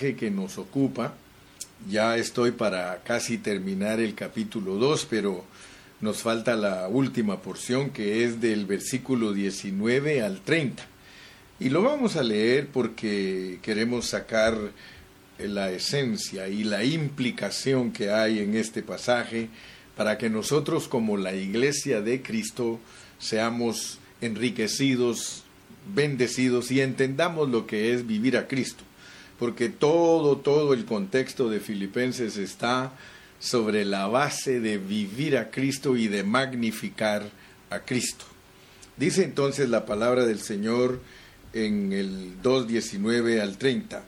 que nos ocupa. Ya estoy para casi terminar el capítulo 2, pero nos falta la última porción que es del versículo 19 al 30. Y lo vamos a leer porque queremos sacar la esencia y la implicación que hay en este pasaje para que nosotros como la iglesia de Cristo seamos enriquecidos, bendecidos y entendamos lo que es vivir a Cristo. Porque todo, todo el contexto de Filipenses está sobre la base de vivir a Cristo y de magnificar a Cristo. Dice entonces la palabra del Señor en el 2.19 al 30.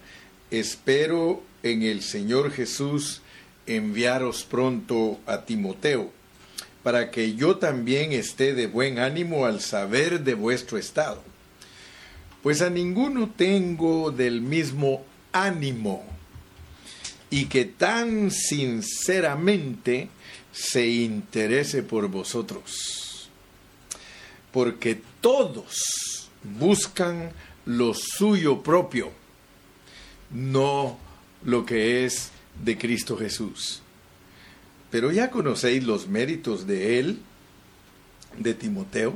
Espero en el Señor Jesús enviaros pronto a Timoteo, para que yo también esté de buen ánimo al saber de vuestro estado. Pues a ninguno tengo del mismo ánimo y que tan sinceramente se interese por vosotros. Porque todos buscan lo suyo propio, no lo que es de Cristo Jesús. Pero ya conocéis los méritos de él, de Timoteo,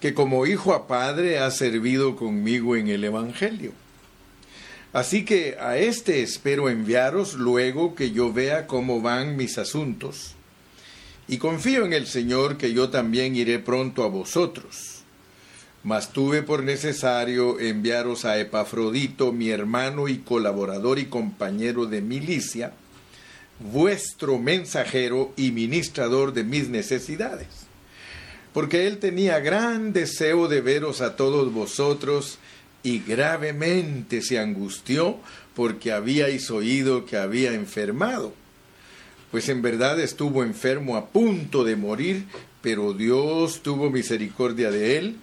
que como hijo a padre ha servido conmigo en el Evangelio Así que a este espero enviaros luego que yo vea cómo van mis asuntos. Y confío en el Señor que yo también iré pronto a vosotros. Mas tuve por necesario enviaros a Epafrodito, mi hermano y colaborador y compañero de milicia, vuestro mensajero y ministrador de mis necesidades. Porque él tenía gran deseo de veros a todos vosotros, y gravemente se angustió porque habíais oído que había enfermado. Pues en verdad estuvo enfermo a punto de morir, pero Dios tuvo misericordia de él,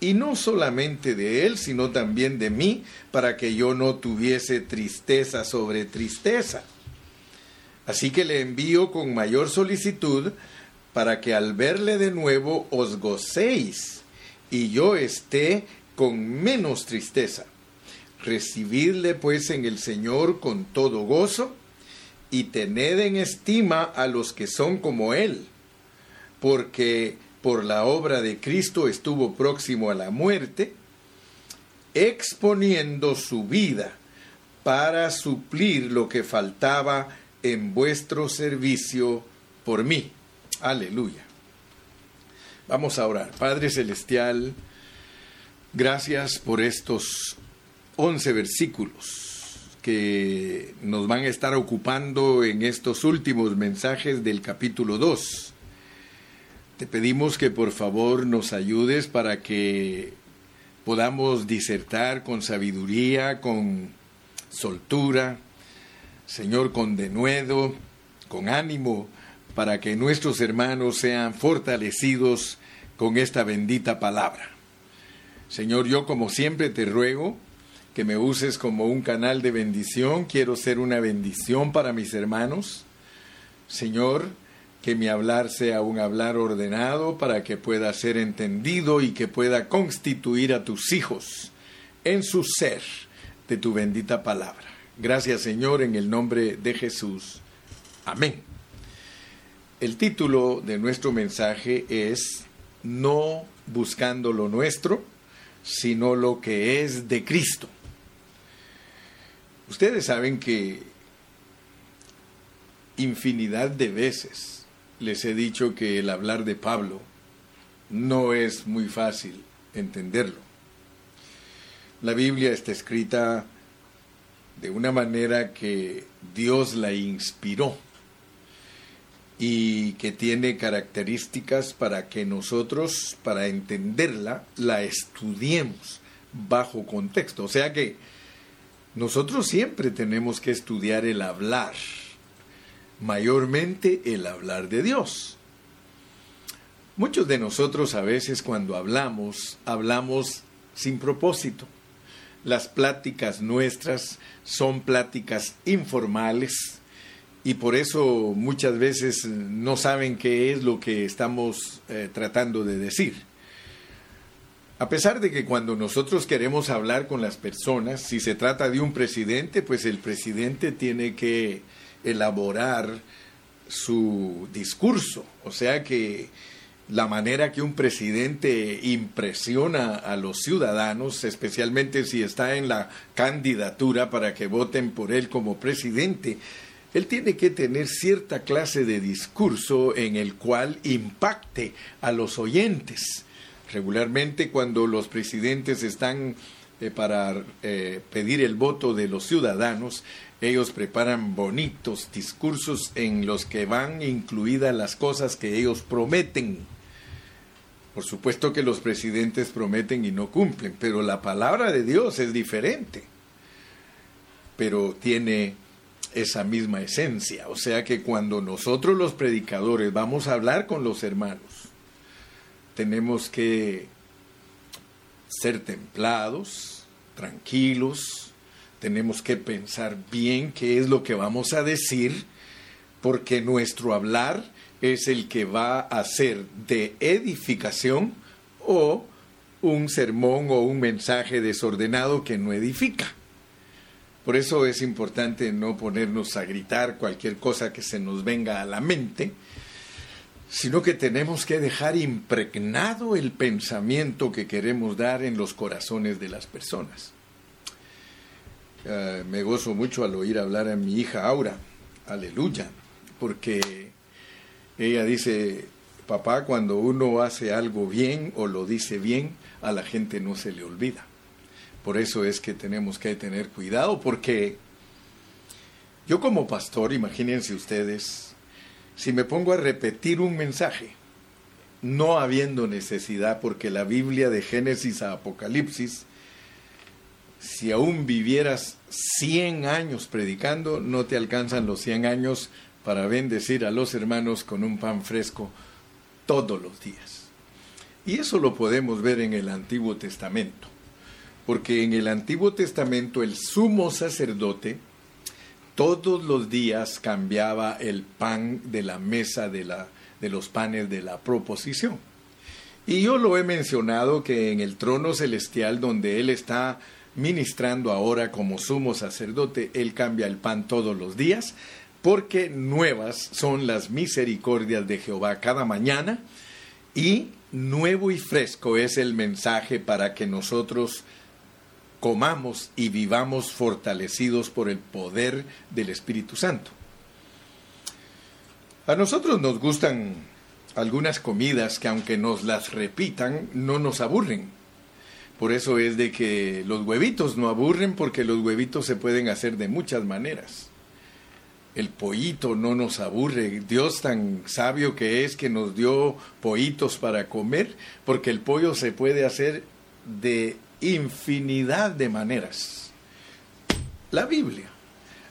y no solamente de él, sino también de mí, para que yo no tuviese tristeza sobre tristeza. Así que le envío con mayor solicitud, para que al verle de nuevo os gocéis, y yo esté con menos tristeza. Recibidle pues en el Señor con todo gozo y tened en estima a los que son como Él, porque por la obra de Cristo estuvo próximo a la muerte, exponiendo su vida para suplir lo que faltaba en vuestro servicio por mí. Aleluya. Vamos a orar. Padre Celestial, Gracias por estos 11 versículos que nos van a estar ocupando en estos últimos mensajes del capítulo 2. Te pedimos que por favor nos ayudes para que podamos disertar con sabiduría, con soltura, Señor, con denuedo, con ánimo, para que nuestros hermanos sean fortalecidos con esta bendita palabra. Señor, yo como siempre te ruego que me uses como un canal de bendición. Quiero ser una bendición para mis hermanos. Señor, que mi hablar sea un hablar ordenado para que pueda ser entendido y que pueda constituir a tus hijos en su ser de tu bendita palabra. Gracias Señor en el nombre de Jesús. Amén. El título de nuestro mensaje es No buscando lo nuestro, sino lo que es de Cristo. Ustedes saben que infinidad de veces les he dicho que el hablar de Pablo no es muy fácil entenderlo. La Biblia está escrita de una manera que Dios la inspiró y que tiene características para que nosotros, para entenderla, la estudiemos bajo contexto. O sea que nosotros siempre tenemos que estudiar el hablar, mayormente el hablar de Dios. Muchos de nosotros a veces cuando hablamos, hablamos sin propósito. Las pláticas nuestras son pláticas informales, y por eso muchas veces no saben qué es lo que estamos eh, tratando de decir. A pesar de que cuando nosotros queremos hablar con las personas, si se trata de un presidente, pues el presidente tiene que elaborar su discurso. O sea que la manera que un presidente impresiona a los ciudadanos, especialmente si está en la candidatura para que voten por él como presidente, él tiene que tener cierta clase de discurso en el cual impacte a los oyentes Regularmente cuando los presidentes están eh, para eh, pedir el voto de los ciudadanos, ellos preparan bonitos discursos en los que van incluidas las cosas que ellos prometen. Por supuesto que los presidentes prometen y no cumplen, pero la palabra de Dios es diferente. Pero tiene esa misma esencia. O sea que cuando nosotros los predicadores vamos a hablar con los hermanos, tenemos que ser templados, tranquilos, tenemos que pensar bien qué es lo que vamos a decir, porque nuestro hablar es el que va a ser de edificación o un sermón o un mensaje desordenado que no edifica. Por eso es importante no ponernos a gritar cualquier cosa que se nos venga a la mente, sino que tenemos que dejar impregnado el pensamiento que queremos dar en los corazones de las personas. Eh, me gozo mucho al oír hablar a mi hija Aura, aleluya, porque ella dice, papá, cuando uno hace algo bien o lo dice bien, a la gente no se le olvida. Por eso es que tenemos que tener cuidado, porque yo como pastor, imagínense ustedes, si me pongo a repetir un mensaje, no habiendo necesidad, porque la Biblia de Génesis a Apocalipsis, si aún vivieras 100 años predicando, no te alcanzan los 100 años para bendecir a los hermanos con un pan fresco todos los días. Y eso lo podemos ver en el Antiguo Testamento, porque en el Antiguo Testamento el sumo sacerdote, todos los días cambiaba el pan de la mesa de, la, de los panes de la proposición. Y yo lo he mencionado que en el trono celestial donde Él está ministrando ahora como sumo sacerdote, Él cambia el pan todos los días, porque nuevas son las misericordias de Jehová cada mañana y nuevo y fresco es el mensaje para que nosotros comamos y vivamos fortalecidos por el poder del Espíritu Santo. A nosotros nos gustan algunas comidas que aunque nos las repitan, no nos aburren. Por eso es de que los huevitos no aburren porque los huevitos se pueden hacer de muchas maneras. El pollito no nos aburre. Dios tan sabio que es que nos dio pollitos para comer, porque el pollo se puede hacer de infinidad de maneras. La Biblia.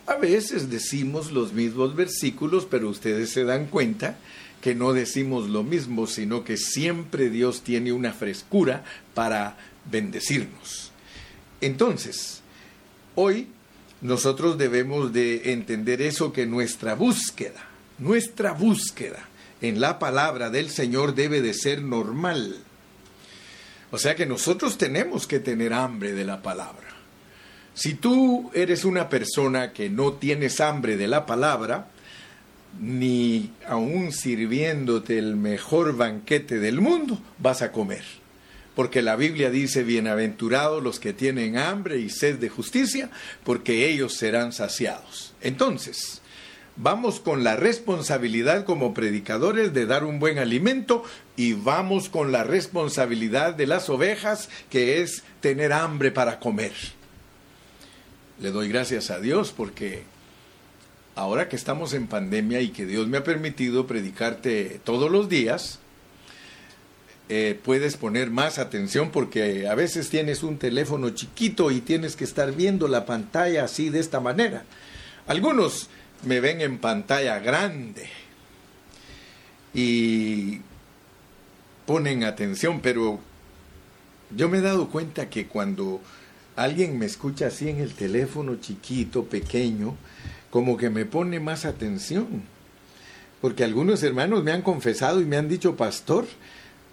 A veces decimos los mismos versículos, pero ustedes se dan cuenta que no decimos lo mismo, sino que siempre Dios tiene una frescura para bendecirnos. Entonces, hoy nosotros debemos de entender eso que nuestra búsqueda, nuestra búsqueda en la palabra del Señor debe de ser normal o sea que nosotros tenemos que tener hambre de la palabra. Si tú eres una persona que no tienes hambre de la palabra, ni aún sirviéndote el mejor banquete del mundo, vas a comer. Porque la Biblia dice, bienaventurados los que tienen hambre y sed de justicia, porque ellos serán saciados. Entonces, vamos con la responsabilidad como predicadores de dar un buen alimento y vamos con la responsabilidad de las ovejas que es tener hambre para comer. Le doy gracias a Dios porque ahora que estamos en pandemia y que Dios me ha permitido predicarte todos los días, eh, puedes poner más atención porque a veces tienes un teléfono chiquito y tienes que estar viendo la pantalla así de esta manera. Algunos me ven en pantalla grande y ponen atención, pero yo me he dado cuenta que cuando alguien me escucha así en el teléfono chiquito, pequeño, como que me pone más atención. Porque algunos hermanos me han confesado y me han dicho, pastor,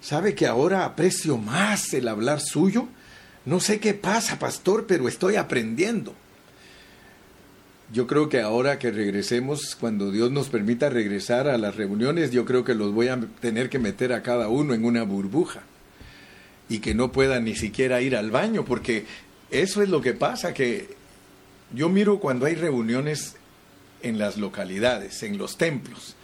¿Sabe que ahora aprecio más el hablar suyo? No sé qué pasa, pastor, pero estoy aprendiendo. Yo creo que ahora que regresemos, cuando Dios nos permita regresar a las reuniones, yo creo que los voy a tener que meter a cada uno en una burbuja y que no pueda ni siquiera ir al baño, porque eso es lo que pasa, que yo miro cuando hay reuniones en las localidades, en los templos.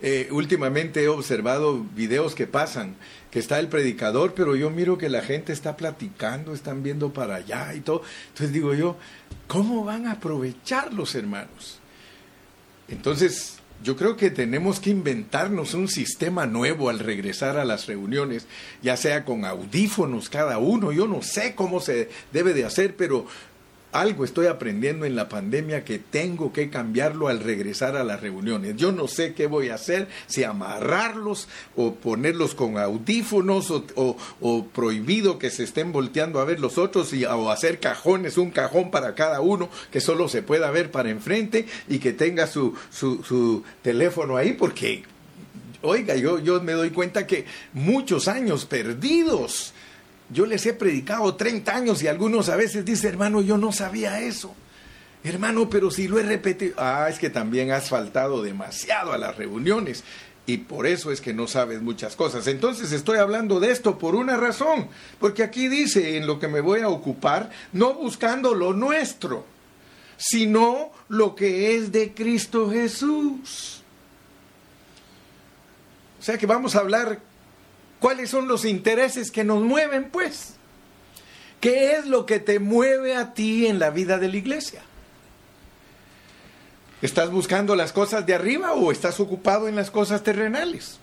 Eh, últimamente he observado videos que pasan, que está el predicador, pero yo miro que la gente está platicando, están viendo para allá y todo. Entonces digo yo, ¿cómo van a aprovechar los hermanos? Entonces, yo creo que tenemos que inventarnos un sistema nuevo al regresar a las reuniones, ya sea con audífonos cada uno, yo no sé cómo se debe de hacer, pero algo estoy aprendiendo en la pandemia que tengo que cambiarlo al regresar a las reuniones. Yo no sé qué voy a hacer, si amarrarlos o ponerlos con audífonos o, prohibido que se estén volteando a ver los otros y, o hacer cajones, un cajón para cada uno que solo se pueda ver para enfrente y que tenga su, su, su teléfono ahí porque, oiga, yo, yo me doy cuenta que muchos años perdidos yo les he predicado 30 años y algunos a veces dicen, hermano, yo no sabía eso. Hermano, pero si lo he repetido, ah, es que también has faltado demasiado a las reuniones y por eso es que no sabes muchas cosas. Entonces estoy hablando de esto por una razón, porque aquí dice en lo que me voy a ocupar, no buscando lo nuestro, sino lo que es de Cristo Jesús. O sea que vamos a hablar ¿Cuáles son los intereses que nos mueven, pues? ¿Qué es lo que te mueve a ti en la vida de la iglesia? ¿Estás buscando las cosas de arriba o estás ocupado en las cosas terrenales?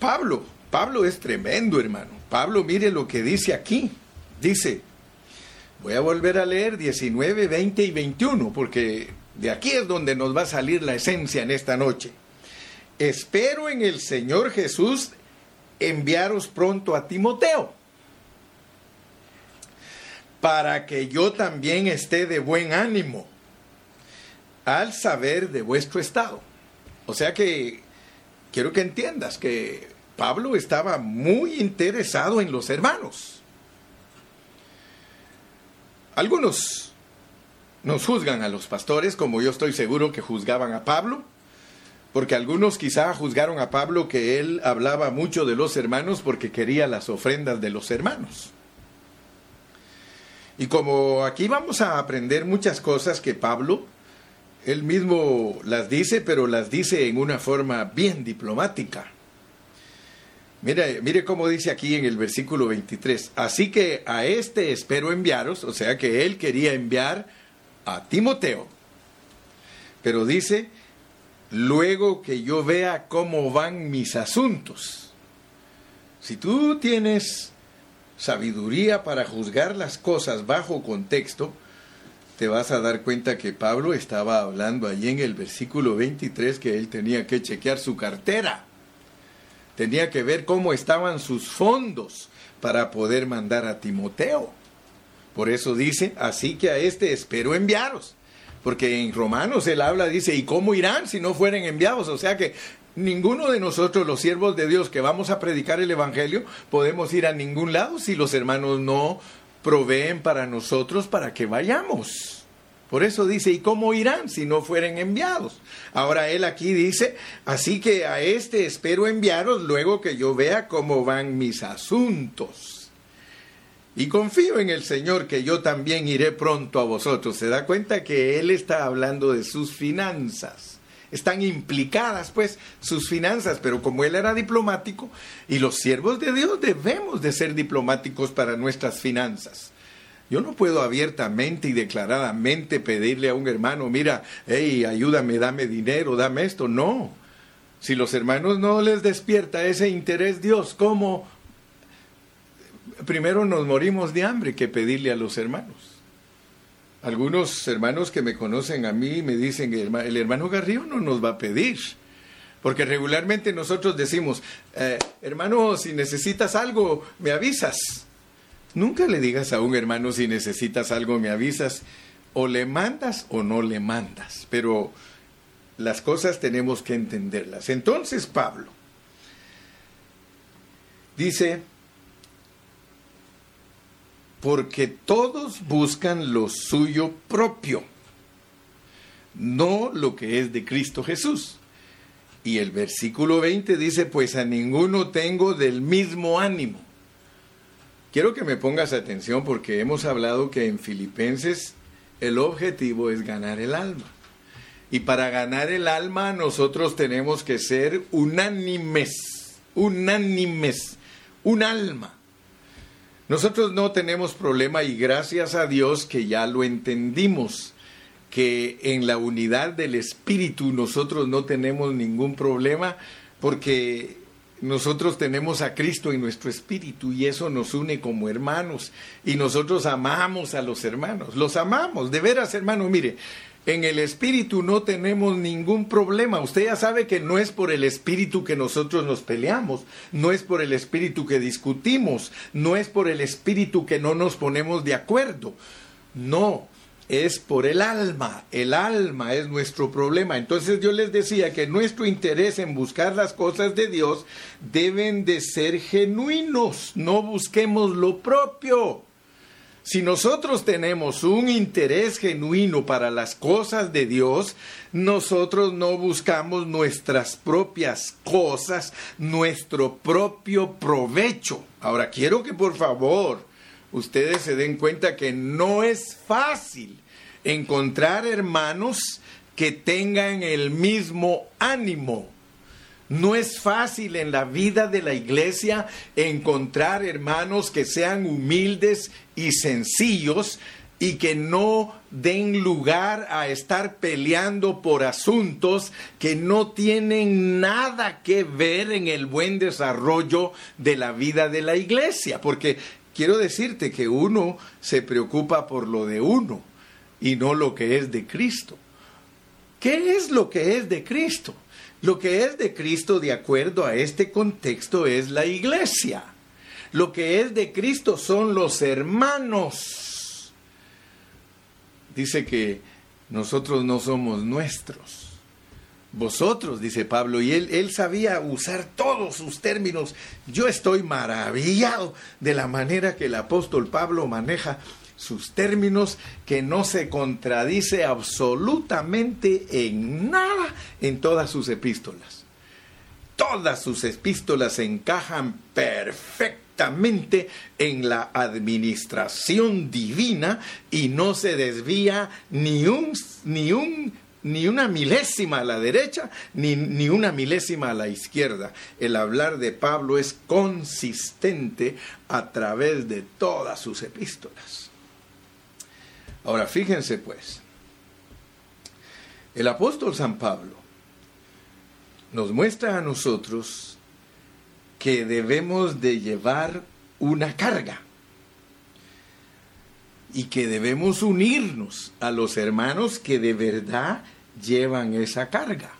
Pablo, Pablo es tremendo, hermano. Pablo, mire lo que dice aquí. Dice, voy a volver a leer 19, 20 y 21, porque de aquí es donde nos va a salir la esencia en esta noche. Espero en el Señor Jesús enviaros pronto a Timoteo, para que yo también esté de buen ánimo al saber de vuestro estado. O sea que quiero que entiendas que Pablo estaba muy interesado en los hermanos. Algunos nos juzgan a los pastores, como yo estoy seguro que juzgaban a Pablo, porque algunos quizá juzgaron a Pablo que él hablaba mucho de los hermanos porque quería las ofrendas de los hermanos. Y como aquí vamos a aprender muchas cosas que Pablo, él mismo las dice, pero las dice en una forma bien diplomática. Mire, mire cómo dice aquí en el versículo 23. Así que a este espero enviaros, o sea que él quería enviar a Timoteo. Pero dice, luego que yo vea cómo van mis asuntos. Si tú tienes sabiduría para juzgar las cosas bajo contexto, te vas a dar cuenta que Pablo estaba hablando allí en el versículo 23 que él tenía que chequear su cartera. Tenía que ver cómo estaban sus fondos para poder mandar a Timoteo. Por eso dice, así que a este espero enviaros porque en Romanos él habla, dice, ¿y cómo irán si no fueren enviados? O sea que ninguno de nosotros, los siervos de Dios que vamos a predicar el Evangelio, podemos ir a ningún lado si los hermanos no proveen para nosotros para que vayamos. Por eso dice, ¿y cómo irán si no fueren enviados? Ahora él aquí dice, así que a este espero enviaros luego que yo vea cómo van mis asuntos. Y confío en el Señor que yo también iré pronto a vosotros. Se da cuenta que Él está hablando de sus finanzas. Están implicadas pues sus finanzas, pero como Él era diplomático y los siervos de Dios debemos de ser diplomáticos para nuestras finanzas. Yo no puedo abiertamente y declaradamente pedirle a un hermano, mira, hey, ayúdame, dame dinero, dame esto. No. Si los hermanos no les despierta ese interés Dios, ¿cómo primero nos morimos de hambre que pedirle a los hermanos. Algunos hermanos que me conocen a mí me dicen el hermano Garrido no nos va a pedir. Porque regularmente nosotros decimos, eh, hermano, si necesitas algo, me avisas. Nunca le digas a un hermano si necesitas algo, me avisas. O le mandas o no le mandas. Pero las cosas tenemos que entenderlas. Entonces, Pablo, Dice, porque todos buscan lo suyo propio, no lo que es de Cristo Jesús. Y el versículo 20 dice, pues a ninguno tengo del mismo ánimo. Quiero que me pongas atención porque hemos hablado que en Filipenses el objetivo es ganar el alma. Y para ganar el alma nosotros tenemos que ser unánimes, unánimes, un alma. Nosotros no tenemos problema y gracias a Dios que ya lo entendimos, que en la unidad del Espíritu nosotros no tenemos ningún problema porque nosotros tenemos a Cristo en nuestro espíritu y eso nos une como hermanos y nosotros amamos a los hermanos, los amamos, de veras hermano, mire, en el espíritu no tenemos ningún problema. Usted ya sabe que no es por el espíritu que nosotros nos peleamos, no es por el espíritu que discutimos, no es por el espíritu que no nos ponemos de acuerdo. No, es por el alma. El alma es nuestro problema. Entonces yo les decía que nuestro interés en buscar las cosas de Dios deben de ser genuinos. No busquemos lo propio. Si nosotros tenemos un interés genuino para las cosas de Dios, nosotros no buscamos nuestras propias cosas, nuestro propio provecho. Ahora, quiero que por favor ustedes se den cuenta que no es fácil encontrar hermanos que tengan el mismo ánimo no es fácil en la vida de la iglesia encontrar hermanos que sean humildes y sencillos y que no den lugar a estar peleando por asuntos que no tienen nada que ver en el buen desarrollo de la vida de la iglesia. Porque quiero decirte que uno se preocupa por lo de uno y no lo que es de Cristo. ¿Qué es lo que es de Cristo? Lo que es de Cristo de acuerdo a este contexto es la iglesia. Lo que es de Cristo son los hermanos. Dice que nosotros no somos nuestros. Vosotros, dice Pablo, y él, él sabía usar todos sus términos. Yo estoy maravillado de la manera que el apóstol Pablo maneja sus términos, que no se contradice absolutamente en nada en todas sus epístolas. Todas sus epístolas encajan perfectamente en la administración divina y no se desvía ni un, ni un ni una milésima a la derecha, ni, ni, una milésima a la izquierda. El hablar de Pablo es consistente a través de todas sus epístolas. Ahora fíjense pues, el apóstol San Pablo nos muestra a nosotros que debemos de llevar una carga y que debemos unirnos a los hermanos que de verdad llevan esa carga.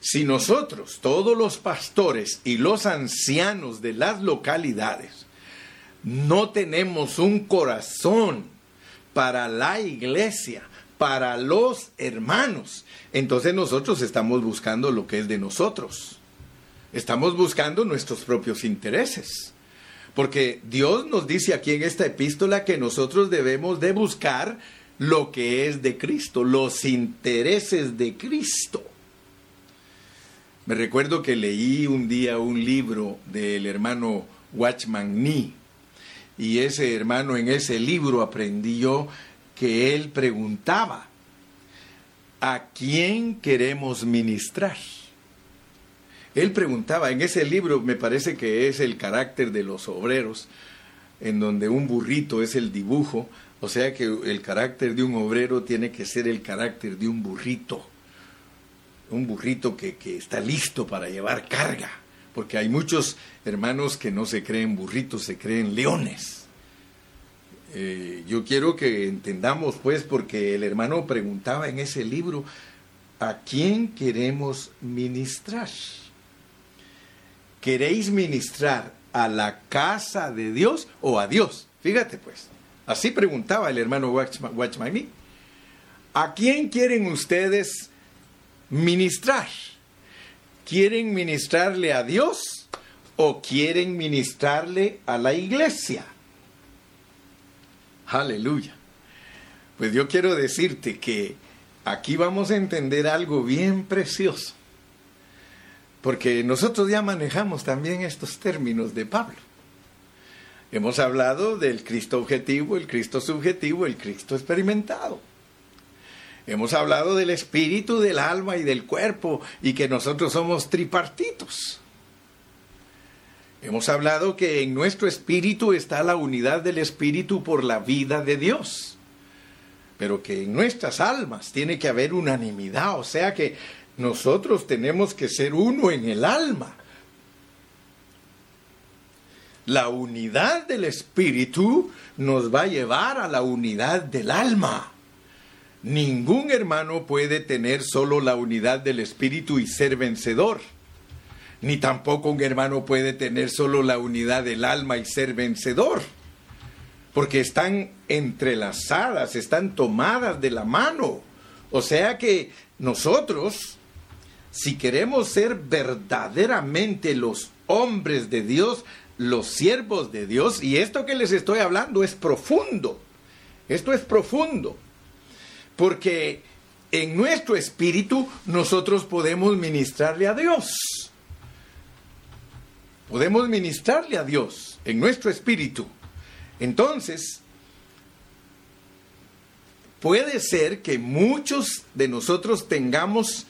Si nosotros, todos los pastores y los ancianos de las localidades, no tenemos un corazón para la iglesia, para los hermanos, entonces nosotros estamos buscando lo que es de nosotros. Estamos buscando nuestros propios intereses. Porque Dios nos dice aquí en esta epístola que nosotros debemos de buscar lo que es de Cristo, los intereses de Cristo. Me recuerdo que leí un día un libro del hermano Watchman Nee y ese hermano en ese libro aprendió que él preguntaba, ¿a quién queremos ministrar? Él preguntaba, en ese libro me parece que es el carácter de los obreros, en donde un burrito es el dibujo, o sea que el carácter de un obrero tiene que ser el carácter de un burrito, un burrito que, que está listo para llevar carga porque hay muchos hermanos que no se creen burritos, se creen leones. Eh, yo quiero que entendamos, pues, porque el hermano preguntaba en ese libro, ¿a quién queremos ministrar? ¿Queréis ministrar a la casa de Dios o a Dios? Fíjate, pues. Así preguntaba el hermano Watchman. ¿A quién quieren ustedes ministrar? ¿Quieren ministrarle a Dios o quieren ministrarle a la iglesia. Aleluya. Pues yo quiero decirte que aquí vamos a entender algo bien precioso, porque nosotros ya manejamos también estos términos de Pablo. Hemos hablado del Cristo objetivo, el Cristo subjetivo, el Cristo experimentado. Hemos hablado del espíritu, del alma y del cuerpo y que nosotros somos tripartitos. Hemos hablado que en nuestro espíritu está la unidad del espíritu por la vida de Dios, pero que en nuestras almas tiene que haber unanimidad, o sea que nosotros tenemos que ser uno en el alma. La unidad del espíritu nos va a llevar a la unidad del alma. Ningún hermano puede tener solo la unidad del espíritu y ser vencedor ni tampoco un hermano puede tener solo la unidad del alma y ser vencedor, porque están entrelazadas, están tomadas de la mano. O sea que nosotros, si queremos ser verdaderamente los hombres de Dios, los siervos de Dios, y esto que les estoy hablando es profundo, esto es profundo, porque en nuestro espíritu nosotros podemos ministrarle a Dios podemos ministrarle a Dios en nuestro espíritu. Entonces, puede ser que muchos de nosotros tengamos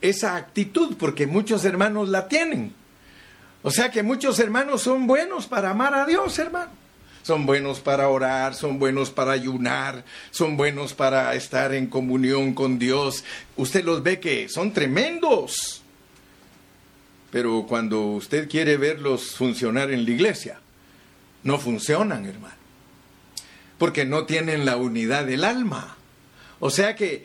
esa actitud, porque muchos hermanos la tienen. O sea que muchos hermanos son buenos para amar a Dios, hermano. Son buenos para orar, son buenos para ayunar, son buenos para estar en comunión con Dios. Usted los ve que son tremendos. Pero cuando usted quiere verlos funcionar en la iglesia, no funcionan, hermano. Porque no tienen la unidad del alma. O sea que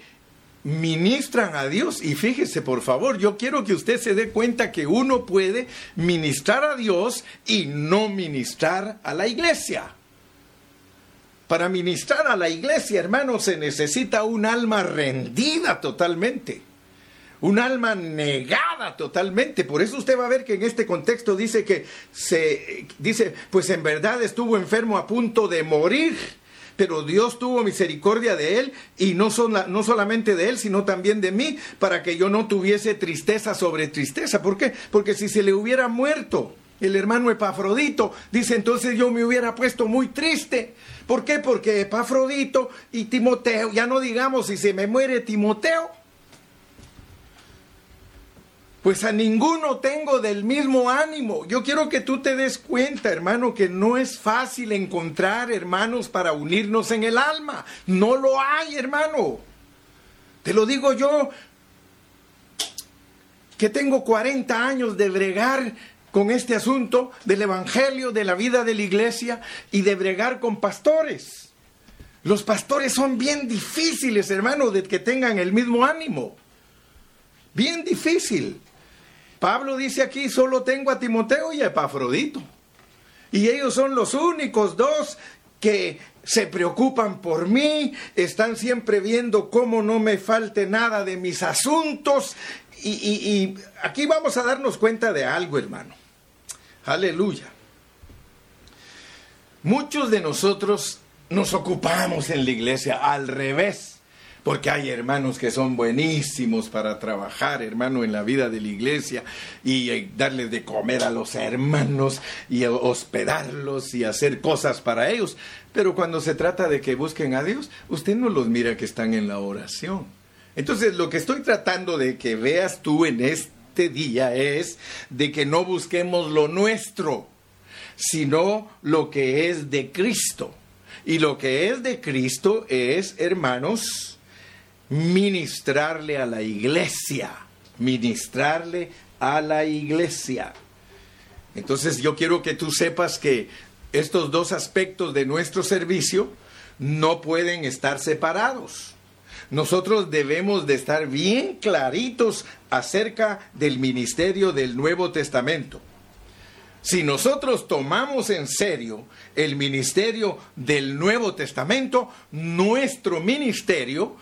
ministran a Dios. Y fíjese, por favor, yo quiero que usted se dé cuenta que uno puede ministrar a Dios y no ministrar a la iglesia. Para ministrar a la iglesia, hermano, se necesita un alma rendida totalmente un alma negada totalmente. Por eso usted va a ver que en este contexto dice que se dice, pues en verdad estuvo enfermo a punto de morir, pero Dios tuvo misericordia de él y no, no solamente de él, sino también de mí, para que yo no tuviese tristeza sobre tristeza. ¿Por qué? Porque si se le hubiera muerto el hermano Epafrodito, dice entonces yo me hubiera puesto muy triste. ¿Por qué? Porque Epafrodito y Timoteo, ya no digamos si se me muere Timoteo, pues a ninguno tengo del mismo ánimo. Yo quiero que tú te des cuenta, hermano, que no es fácil encontrar hermanos para unirnos en el alma. No lo hay, hermano. Te lo digo yo, que tengo 40 años de bregar con este asunto del Evangelio, de la vida de la iglesia y de bregar con pastores. Los pastores son bien difíciles, hermano, de que tengan el mismo ánimo. Bien difícil. Pablo dice aquí, solo tengo a Timoteo y a Epafrodito. Y ellos son los únicos dos que se preocupan por mí, están siempre viendo cómo no me falte nada de mis asuntos. Y, y aquí vamos a darnos cuenta de algo, hermano. Aleluya. Muchos de nosotros nos ocupamos en la iglesia al revés porque hay hermanos que son buenísimos para trabajar, hermano, en la vida de la iglesia y eh, darles de comer a los hermanos y hospedarlos y hacer cosas para ellos. Pero cuando se trata de que busquen a Dios, usted no los mira que están en la oración. Entonces, lo que estoy tratando de que veas tú en este día es de que no busquemos lo nuestro, sino lo que es de Cristo. Y lo que es de Cristo es, hermanos, ministrarle a la iglesia, ministrarle a la iglesia. Entonces yo quiero que tú sepas que estos dos aspectos de nuestro servicio no pueden estar separados. Nosotros debemos de estar bien claritos acerca del ministerio del Nuevo Testamento. Si nosotros tomamos en serio el ministerio del Nuevo Testamento, nuestro ministerio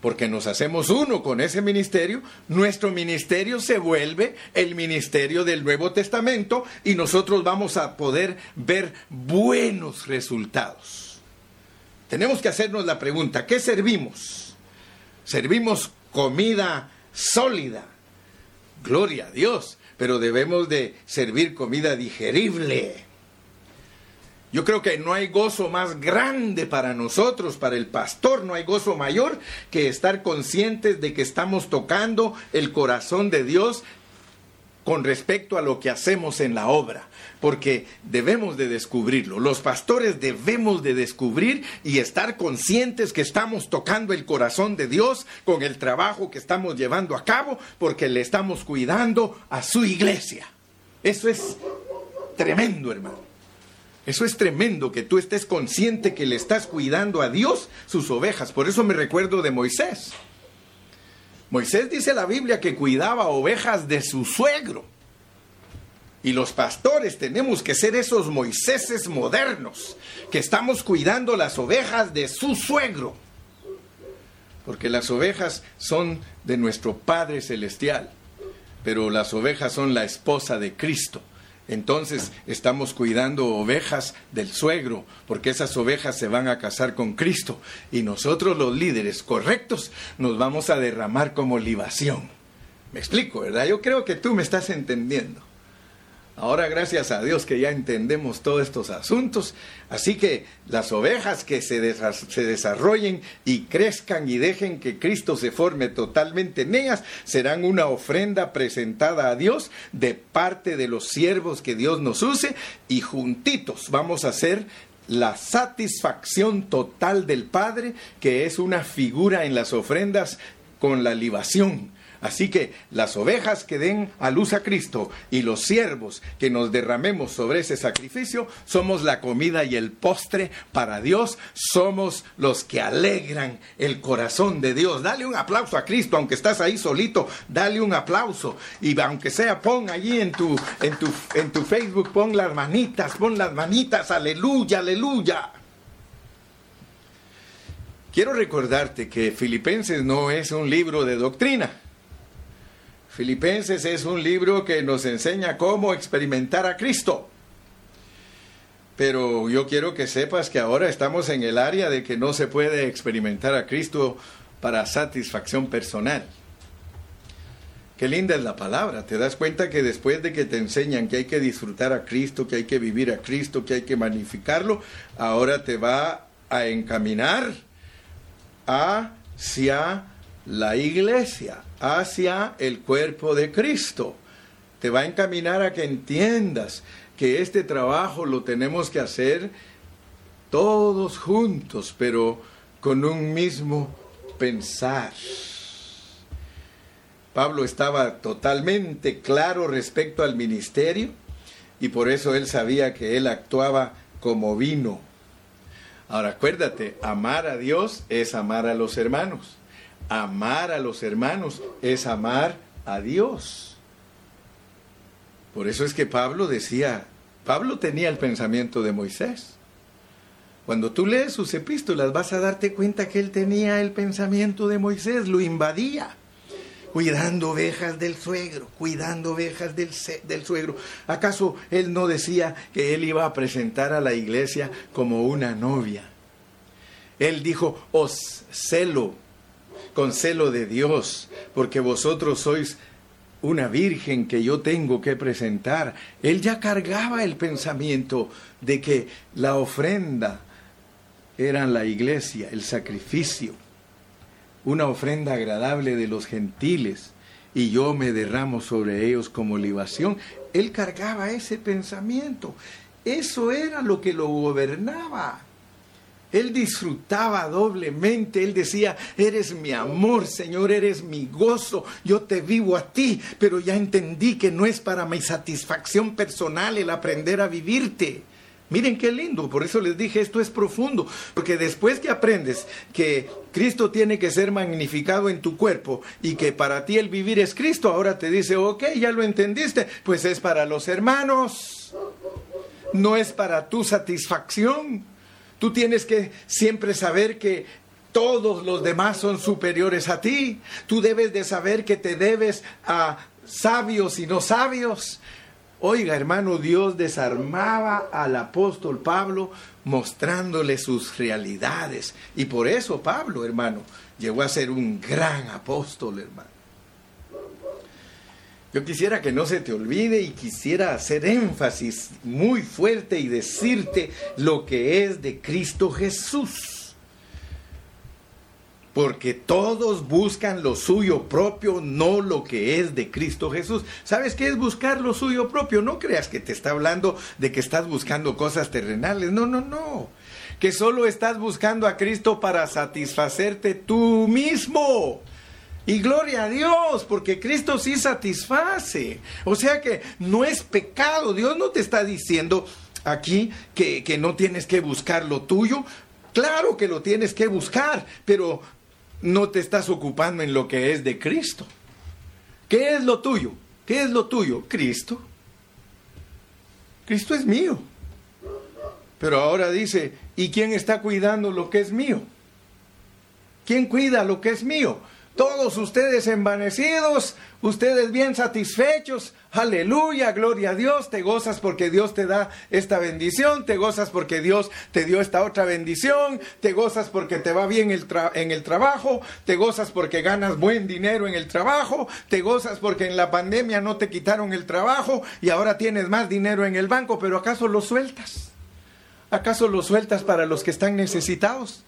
porque nos hacemos uno con ese ministerio, nuestro ministerio se vuelve el ministerio del Nuevo Testamento y nosotros vamos a poder ver buenos resultados. Tenemos que hacernos la pregunta, ¿qué servimos? ¿Servimos comida sólida? Gloria a Dios, pero debemos de servir comida digerible yo creo que no hay gozo más grande para nosotros, para el pastor, no hay gozo mayor que estar conscientes de que estamos tocando el corazón de Dios con respecto a lo que hacemos en la obra, porque debemos de descubrirlo. Los pastores debemos de descubrir y estar conscientes que estamos tocando el corazón de Dios con el trabajo que estamos llevando a cabo, porque le estamos cuidando a su iglesia. Eso es tremendo, hermano. Eso es tremendo que tú estés consciente que le estás cuidando a Dios sus ovejas. Por eso me recuerdo de Moisés. Moisés dice la Biblia que cuidaba ovejas de su suegro. Y los pastores tenemos que ser esos Moiséses modernos, que estamos cuidando las ovejas de su suegro. Porque las ovejas son de nuestro Padre Celestial, pero las ovejas son la esposa de Cristo. Entonces estamos cuidando ovejas del suegro, porque esas ovejas se van a casar con Cristo y nosotros los líderes correctos nos vamos a derramar como libación. Me explico, ¿verdad? Yo creo que tú me estás entendiendo. Ahora gracias a Dios que ya entendemos todos estos asuntos, así que las ovejas que se, se, desarrollen y crezcan y dejen que Cristo se forme totalmente en ellas, serán una ofrenda presentada a Dios de parte de los siervos que Dios nos use y juntitos vamos a hacer la satisfacción total del Padre, que es una figura en las ofrendas con la libación Así que las ovejas que den a luz a Cristo y los siervos que nos derramemos sobre ese sacrificio, somos la comida y el postre para Dios, somos los que alegran el corazón de Dios. Dale un aplauso a Cristo, aunque estás ahí solito, dale un aplauso. Y aunque sea, pon allí en tu, en tu, en tu Facebook, pon las manitas, pon las manitas, aleluya, aleluya. Quiero recordarte que Filipenses no es un libro de doctrina. Filipenses es un libro que nos enseña cómo experimentar a Cristo. Pero yo quiero que sepas que ahora estamos en el área de que no se puede experimentar a Cristo para satisfacción personal. Qué linda es la palabra. Te das cuenta que después de que te enseñan que hay que disfrutar a Cristo, que hay que vivir a Cristo, que hay que magnificarlo, ahora te va a encaminar hacia la iglesia, hacia el cuerpo de Cristo. Te va a encaminar a que entiendas que este trabajo lo tenemos que hacer todos juntos, pero con un mismo pensar. Pablo estaba totalmente claro respecto al ministerio y por eso él sabía que él actuaba como vino. Ahora acuérdate, amar a Dios es amar a los hermanos amar a los hermanos es amar a Dios. Por eso es que Pablo decía, Pablo tenía el pensamiento de Moisés. Cuando tú lees sus epístolas vas a darte cuenta que él tenía el pensamiento de Moisés, lo invadía, cuidando ovejas del suegro, cuidando ovejas del, del suegro. ¿Acaso él no decía que él iba a presentar a la iglesia como una novia? Él dijo, os celo con celo de Dios, porque vosotros sois una virgen que yo tengo que presentar. Él ya cargaba el pensamiento de que la ofrenda era la iglesia, el sacrificio, una ofrenda agradable de los gentiles, y yo me derramo sobre ellos como libación. Él cargaba ese pensamiento. Eso era lo que lo gobernaba. Él disfrutaba doblemente, él decía, eres mi amor, Señor, eres mi gozo, yo te vivo a ti, pero ya entendí que no es para mi satisfacción personal el aprender a vivirte. Miren qué lindo, por eso les dije, esto es profundo, porque después que aprendes que Cristo tiene que ser magnificado en tu cuerpo y que para ti el vivir es Cristo, ahora te dice, ok, ya lo entendiste, pues es para los hermanos, no es para tu satisfacción. Tú tienes que siempre saber que todos los demás son superiores a ti. Tú debes de saber que te debes a sabios y no sabios. Oiga, hermano, Dios desarmaba al apóstol Pablo mostrándole sus realidades. Y por eso Pablo, hermano, llegó a ser un gran apóstol, hermano. Yo quisiera que no se te olvide y quisiera hacer énfasis muy fuerte y decirte lo que es de Cristo Jesús. Porque todos buscan lo suyo propio, no lo que es de Cristo Jesús. ¿Sabes qué es buscar lo suyo propio? No creas que te está hablando de que estás buscando cosas terrenales. No, no, no. Que solo estás buscando a Cristo para satisfacerte tú mismo. Y gloria a Dios, porque Cristo sí satisface. O sea que no es pecado. Dios no te está diciendo aquí que, que, no tienes que buscar lo tuyo. Claro que lo tienes que buscar, pero no te estás ocupando en lo que es de Cristo. ¿Qué es lo tuyo? ¿Qué es lo tuyo? Cristo. Cristo es mío. Pero ahora dice, ¿y quién está cuidando lo que es mío? ¿Quién cuida lo que es mío? Todos ustedes envanecidos, ustedes bien satisfechos. Aleluya, gloria a Dios. Te gozas porque Dios te da esta bendición. Te gozas porque Dios te dio esta otra bendición. Te gozas porque te va bien en el trabajo. Te gozas porque ganas buen dinero en el trabajo. Te gozas porque en la pandemia no te quitaron el trabajo y ahora tienes más dinero en el banco. Pero ¿acaso lo sueltas? ¿Acaso lo sueltas para los que están necesitados?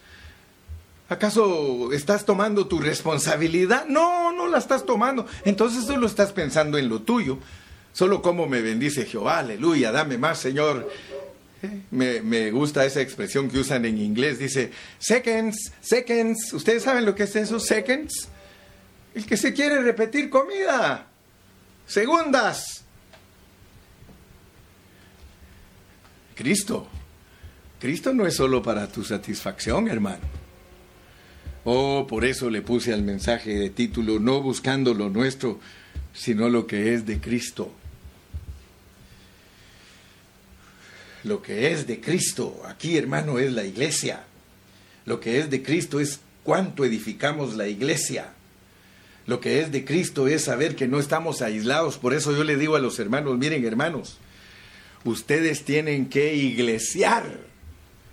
¿Acaso estás tomando tu responsabilidad? No, no la estás tomando. Entonces solo estás pensando en lo tuyo. Solo como me bendice Jehová, aleluya, dame más, Señor. Eh, me, me, gusta esa expresión que usan en inglés. Dice, seconds, seconds. ¿Ustedes saben lo que es eso? Seconds. El que se quiere repetir comida. Segundas. Cristo. Cristo no es solo para tu satisfacción, hermano. Oh, por eso le puse al mensaje de título, no buscando lo nuestro, sino lo que es de Cristo. Lo que es de Cristo, aquí hermano, es la iglesia. Lo que es de Cristo es cuánto edificamos la iglesia. Lo que es de Cristo es saber que no estamos aislados. Por eso yo le digo a los hermanos, miren hermanos, ustedes tienen que iglesiar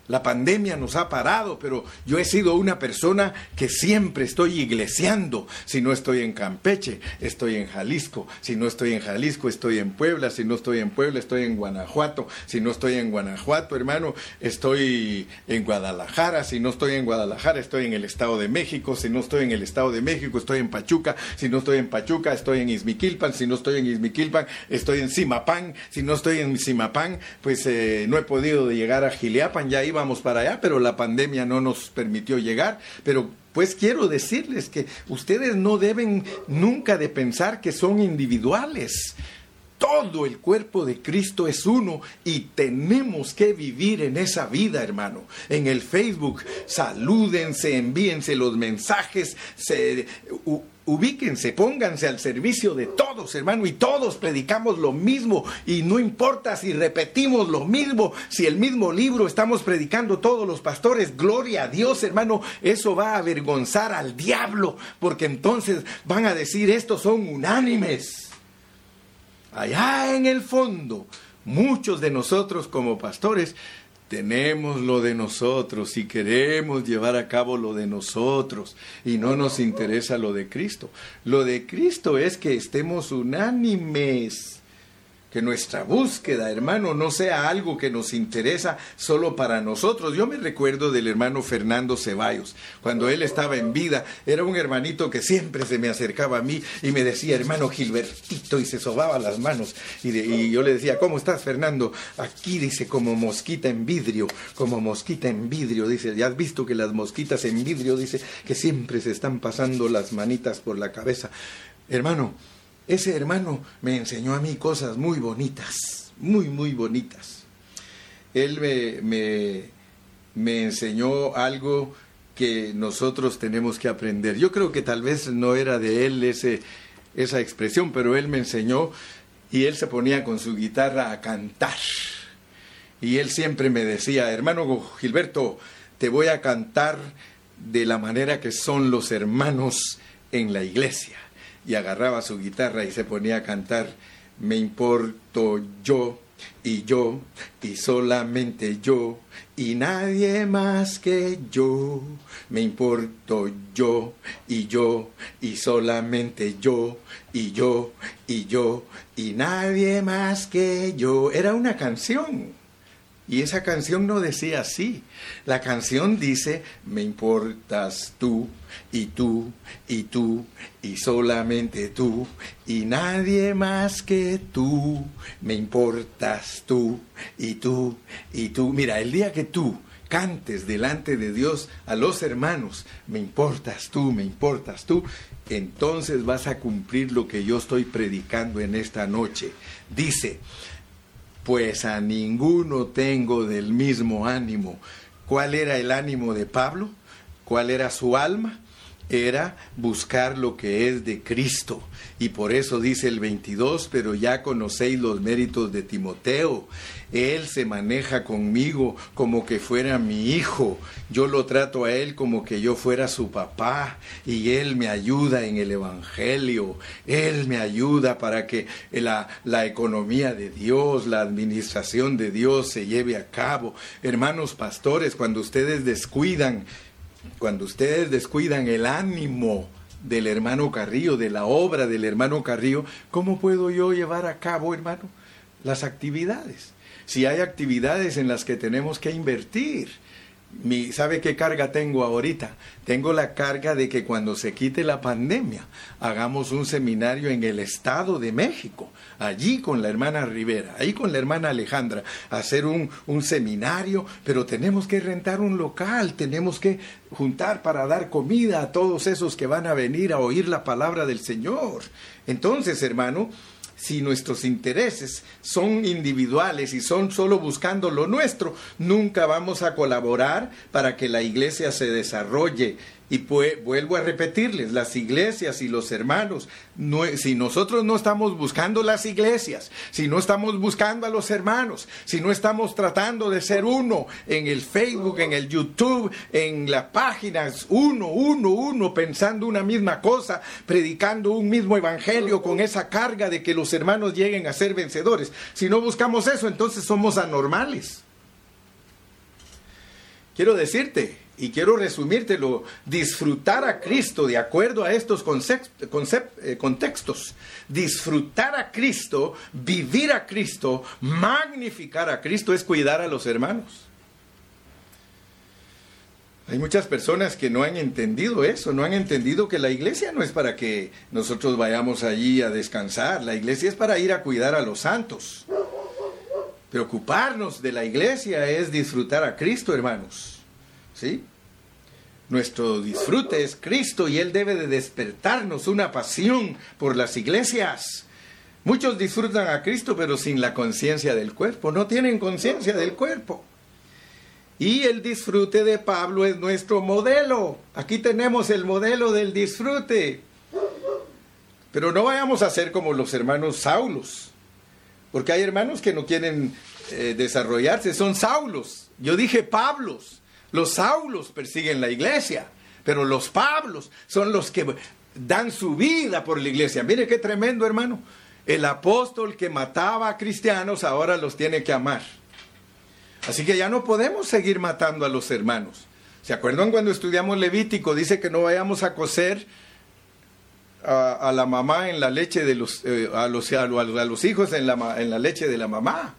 la pandemia nos ha parado, pero yo he sido una persona que siempre estoy iglesiando. Si no estoy en Campeche, estoy en Jalisco. Si no estoy en Jalisco, estoy en Puebla. Si no estoy en Puebla, estoy en Guanajuato. Si no estoy en Guanajuato, hermano, estoy en Guadalajara. Si no estoy en Guadalajara, estoy en el Estado de México. Si no estoy en el Estado de México, estoy en Pachuca. Si no estoy en Pachuca, estoy en Izmiquilpan. Si no estoy en Izmiquilpan, estoy en Simapán. Si no estoy en Simapán, pues eh, no he podido llegar a Giliapan. Ya iba vamos para allá, pero la pandemia no nos permitió llegar. Pero pues quiero decirles que ustedes no deben nunca de pensar que son individuales. Todo el cuerpo de Cristo es uno y tenemos que vivir en esa vida, hermano. En el Facebook, salúdense, envíense los mensajes, se, ubíquense, pónganse al servicio de todos, hermano, y todos predicamos lo mismo, y no importa si repetimos lo mismo, si el mismo libro estamos predicando todos los pastores, gloria a Dios, hermano, eso va a avergonzar al diablo, porque entonces van a decir, estos son unánimes. Allá en el fondo, muchos de nosotros como pastores tenemos lo de nosotros y queremos llevar a cabo lo de nosotros y no nos interesa lo de Cristo. Lo de Cristo es que estemos unánimes que nuestra búsqueda, hermano, no sea algo que nos interesa solo para nosotros. Yo me recuerdo del hermano Fernando Ceballos, cuando él estaba en vida, era un hermanito que siempre se me acercaba a mí y me decía, hermano Gilbertito, y se sobaba las manos. Y, yo le decía, ¿cómo estás, Fernando? Aquí dice, como mosquita en vidrio, como mosquita en vidrio, dice, ya has visto que las mosquitas en vidrio, dice, que siempre se están pasando las manitas por la cabeza. Hermano, ese hermano me enseñó a mí cosas muy bonitas, muy, muy bonitas. Él me, me, enseñó algo que nosotros tenemos que aprender. Yo creo que tal vez no era de él ese, esa expresión, pero él me enseñó y él se ponía con su guitarra a cantar. Y él siempre me decía, hermano Gilberto, te voy a cantar de la manera que son los hermanos en la iglesia. Y agarraba su guitarra y se ponía a cantar, me importo yo y yo y solamente yo y nadie más que yo. Me importo yo y yo y solamente yo y yo y yo y nadie más que yo. Era una canción. Y esa canción no decía así. La canción dice, me importas tú y tú y tú y solamente tú y nadie más que tú. Me importas tú y tú y tú. Mira, el día que tú cantes delante de Dios a los hermanos, me importas tú, me importas tú, entonces vas a cumplir lo que yo estoy predicando en esta noche. Dice, pues a ninguno tengo del mismo ánimo. ¿Cuál era el ánimo de Pablo? ¿Cuál era su alma? Era buscar lo que es de Cristo. Y por eso dice el 22, pero ya conocéis los méritos de Timoteo. Él se maneja conmigo como que fuera mi hijo. Yo lo trato a él como que yo fuera su papá. Y él me ayuda en el Evangelio. Él me ayuda para que la, la economía de Dios, la administración de Dios se lleve a cabo. Hermanos pastores, cuando ustedes descuidan, cuando ustedes descuidan el ánimo, del hermano Carrillo, de la obra del hermano Carrillo, ¿cómo puedo yo llevar a cabo, hermano, las actividades? Si hay actividades en las que tenemos que invertir, ¿Sabe qué carga tengo ahorita? Tengo la carga de que cuando se quite la pandemia hagamos un seminario en el Estado de México, allí con la hermana Rivera, ahí con la hermana Alejandra, hacer un, un seminario, pero tenemos que rentar un local, tenemos que juntar para dar comida a todos esos que van a venir a oír la palabra del Señor. Entonces, hermano, si nuestros intereses son individuales y son solo buscando lo nuestro, nunca vamos a colaborar para que la iglesia se desarrolle y vuelvo a repetirles, las iglesias y los hermanos, si nosotros no estamos buscando las iglesias, si no estamos buscando a los hermanos, si no estamos tratando de ser uno en el Facebook, en el YouTube, en las páginas, uno, uno, uno, pensando una misma cosa, predicando un mismo evangelio con esa carga de que los hermanos lleguen a ser vencedores, si no buscamos eso, entonces somos anormales. Quiero decirte, y quiero resumírtelo, disfrutar a Cristo de acuerdo a estos eh, contextos. Disfrutar a Cristo, vivir a Cristo, magnificar a Cristo es cuidar a los hermanos. Hay muchas personas que no han entendido eso, no han entendido que la iglesia no es para que nosotros vayamos allí a descansar, la iglesia es para ir a cuidar a los santos. Preocuparnos de la iglesia es disfrutar a Cristo, hermanos. ¿Sí? Nuestro disfrute es Cristo y Él debe de despertarnos una pasión por las iglesias. Muchos disfrutan a Cristo pero sin la conciencia del cuerpo, no tienen conciencia del cuerpo. Y el disfrute de Pablo es nuestro modelo. Aquí tenemos el modelo del disfrute. Pero no vayamos a ser como los hermanos Saulos, porque hay hermanos que no quieren eh, desarrollarse, son Saulos. Yo dije Pablos. Los Saulos persiguen la iglesia, pero los Pablos son los que dan su vida por la iglesia. Mire qué tremendo, hermano. El apóstol que mataba a cristianos ahora los tiene que amar. Así que ya no podemos seguir matando a los hermanos. ¿Se acuerdan cuando estudiamos Levítico? Dice que no vayamos a coser a, la mamá en la leche de los, eh, a, los, a, los, hijos en la, en la leche de la mamá.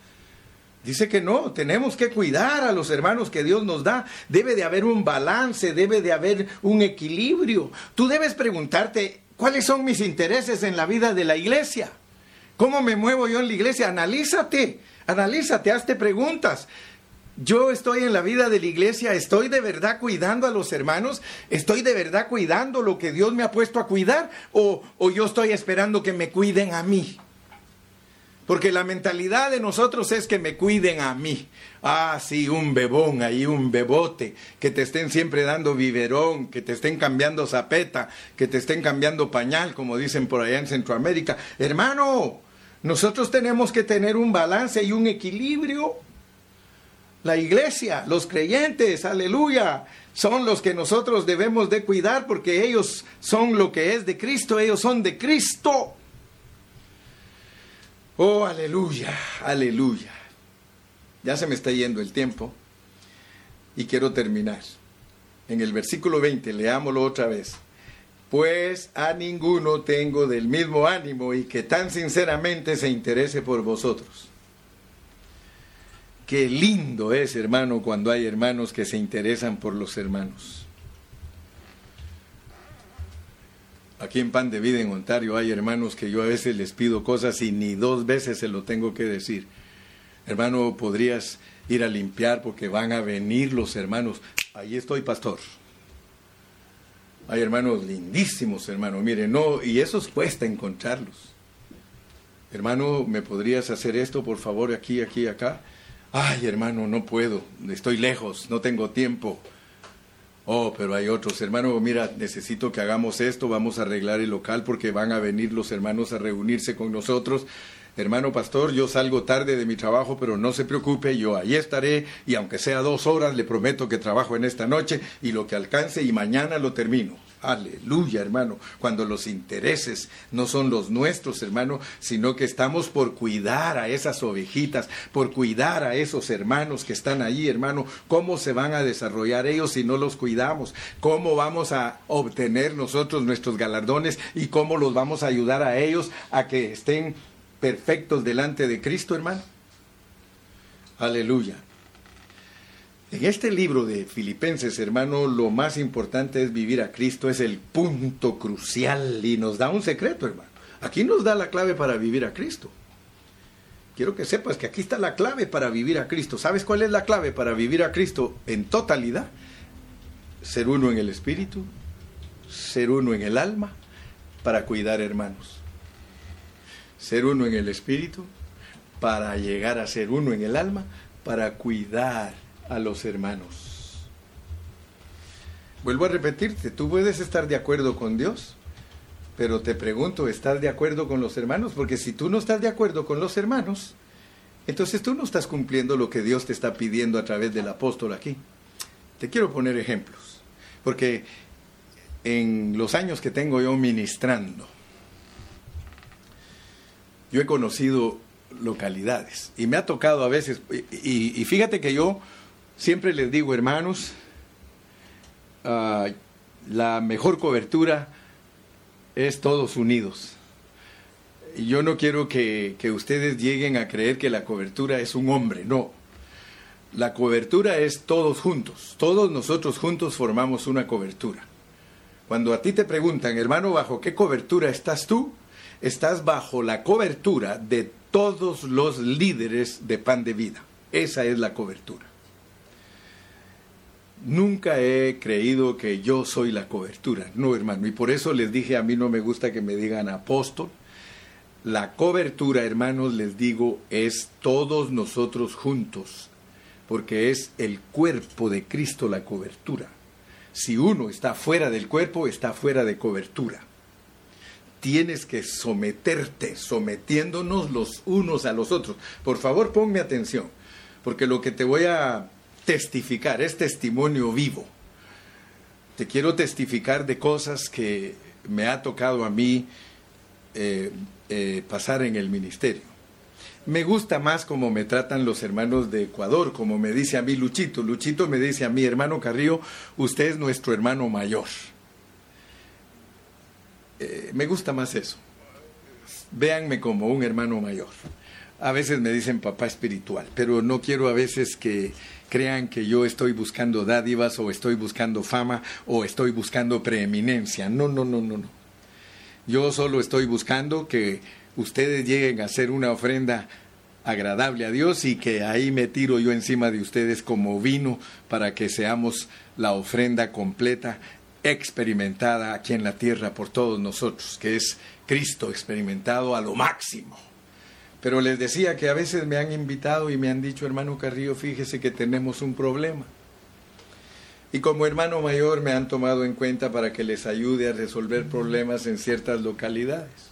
Dice que no, tenemos que cuidar a los hermanos que Dios nos da. Debe de haber un balance, debe de haber un equilibrio. Tú debes preguntarte, ¿cuáles son mis intereses en la vida de la iglesia? ¿Cómo me muevo yo en la iglesia? Analízate, analízate, hazte preguntas. Yo estoy en la vida de la iglesia, estoy de verdad cuidando a los hermanos, estoy de verdad cuidando lo que Dios me ha puesto a cuidar o, o yo estoy esperando que me cuiden a mí. Porque la mentalidad de nosotros es que me cuiden a mí. Ah, sí, un bebón ahí, un bebote, que te estén siempre dando biberón, que te estén cambiando zapeta, que te estén cambiando pañal, como dicen por allá en Centroamérica. Hermano, nosotros tenemos que tener un balance y un equilibrio. La iglesia, los creyentes, aleluya, son los que nosotros debemos de cuidar porque ellos son lo que es de Cristo, ellos son de Cristo. Oh, aleluya, aleluya. Ya se me está yendo el tiempo y quiero terminar. En el versículo 20, leámoslo otra vez pues a ninguno tengo del mismo ánimo y que tan sinceramente se interese por vosotros. Qué lindo es, hermano, cuando hay hermanos que se interesan por los hermanos. Aquí en Pan de Vida en Ontario hay hermanos que yo a veces les pido cosas y ni dos veces se lo tengo que decir. Hermano, podrías ir a limpiar porque van a venir los hermanos. Ahí estoy, pastor. Hay hermanos lindísimos, hermano. Mire, no, y esos cuesta encontrarlos. Hermano, ¿me podrías hacer esto, por favor, aquí, aquí, acá? Ay, hermano, no puedo, estoy lejos, no tengo tiempo. Oh, pero hay otros. Hermano, mira, necesito que hagamos esto, vamos a arreglar el local porque van a venir los hermanos a reunirse con nosotros. Hermano pastor, yo salgo tarde de mi trabajo, pero no se preocupe, yo ahí estaré y aunque sea dos horas, le prometo que trabajo en esta noche y lo que alcance y mañana lo termino. Aleluya, hermano, cuando los intereses no son los nuestros, hermano, sino que estamos por cuidar a esas ovejitas, por cuidar a esos hermanos que están ahí, hermano, ¿cómo se van a desarrollar ellos si no los cuidamos? ¿Cómo vamos a obtener nosotros nuestros galardones y cómo los vamos a ayudar a ellos a que estén perfectos delante de Cristo, hermano. Aleluya. En este libro de Filipenses, hermano, lo más importante es vivir a Cristo, es el punto crucial y nos da un secreto, hermano. Aquí nos da la clave para vivir a Cristo. Quiero que sepas que aquí está la clave para vivir a Cristo. ¿Sabes cuál es la clave para vivir a Cristo en totalidad? Ser uno en el espíritu, ser uno en el alma, para cuidar hermanos ser uno en el espíritu, para llegar a ser uno en el alma, para cuidar a los hermanos. Vuelvo a repetirte, tú puedes estar de acuerdo con Dios, pero te pregunto, ¿estás de acuerdo con los hermanos? Porque si tú no estás de acuerdo con los hermanos, entonces tú no estás cumpliendo lo que Dios te está pidiendo a través del apóstol aquí. Te quiero poner ejemplos, porque en los años que tengo yo ministrando, yo he conocido localidades y me ha tocado a veces, y, fíjate que yo siempre les digo, hermanos, ah, la mejor cobertura es todos unidos. Yo no quiero que, que ustedes lleguen a creer que la cobertura es un hombre, no. La cobertura es todos juntos, todos nosotros juntos formamos una cobertura. Cuando a ti te preguntan, hermano, ¿bajo qué cobertura estás tú? estás bajo la cobertura de todos los líderes de pan de vida. Esa es la cobertura. Nunca he creído que yo soy la cobertura, no hermano, y por eso les dije, a mí no me gusta que me digan apóstol. La cobertura, hermanos, les digo, es todos nosotros juntos, porque es el cuerpo de Cristo la cobertura. Si uno está fuera del cuerpo, está fuera de cobertura tienes que someterte, sometiéndonos los unos a los otros. Por favor, ponme atención, porque lo que te voy a testificar es testimonio vivo. Te quiero testificar de cosas que me ha tocado a mí eh, eh, pasar en el ministerio. Me gusta más como me tratan los hermanos de Ecuador, como me dice a mí Luchito. Luchito me dice a mí, hermano Carrillo, usted es nuestro hermano mayor. Eh, me gusta más eso. Véanme como un hermano mayor. A veces me dicen papá espiritual, pero no quiero a veces que crean que yo estoy buscando dádivas o estoy buscando fama o estoy buscando preeminencia. No, no, no, no, no. Yo solo estoy buscando que ustedes lleguen a hacer una ofrenda agradable a Dios y que ahí me tiro yo encima de ustedes como vino para que seamos la ofrenda completa experimentada aquí en la tierra por todos nosotros, que es Cristo experimentado a lo máximo. Pero les decía que a veces me han invitado y me han dicho, hermano Carrillo, fíjese que tenemos un problema. Y como hermano mayor me han tomado en cuenta para que les ayude a resolver problemas en ciertas localidades.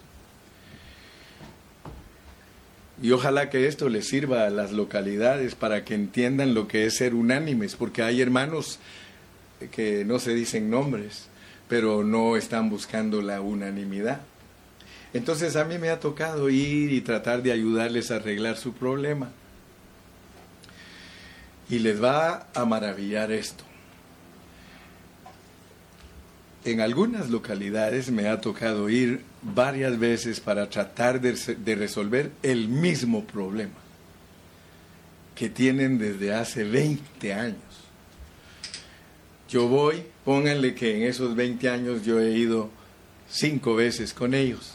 Y ojalá que esto les sirva a las localidades para que entiendan lo que es ser unánimes, porque hay hermanos que no se dicen nombres, pero no están buscando la unanimidad. Entonces a mí me ha tocado ir y tratar de ayudarles a arreglar su problema. Y les va a maravillar esto. En algunas localidades me ha tocado ir varias veces para tratar de, resolver el mismo problema que tienen desde hace 20 años. Yo voy, pónganle que en esos 20 años yo he ido cinco veces con ellos.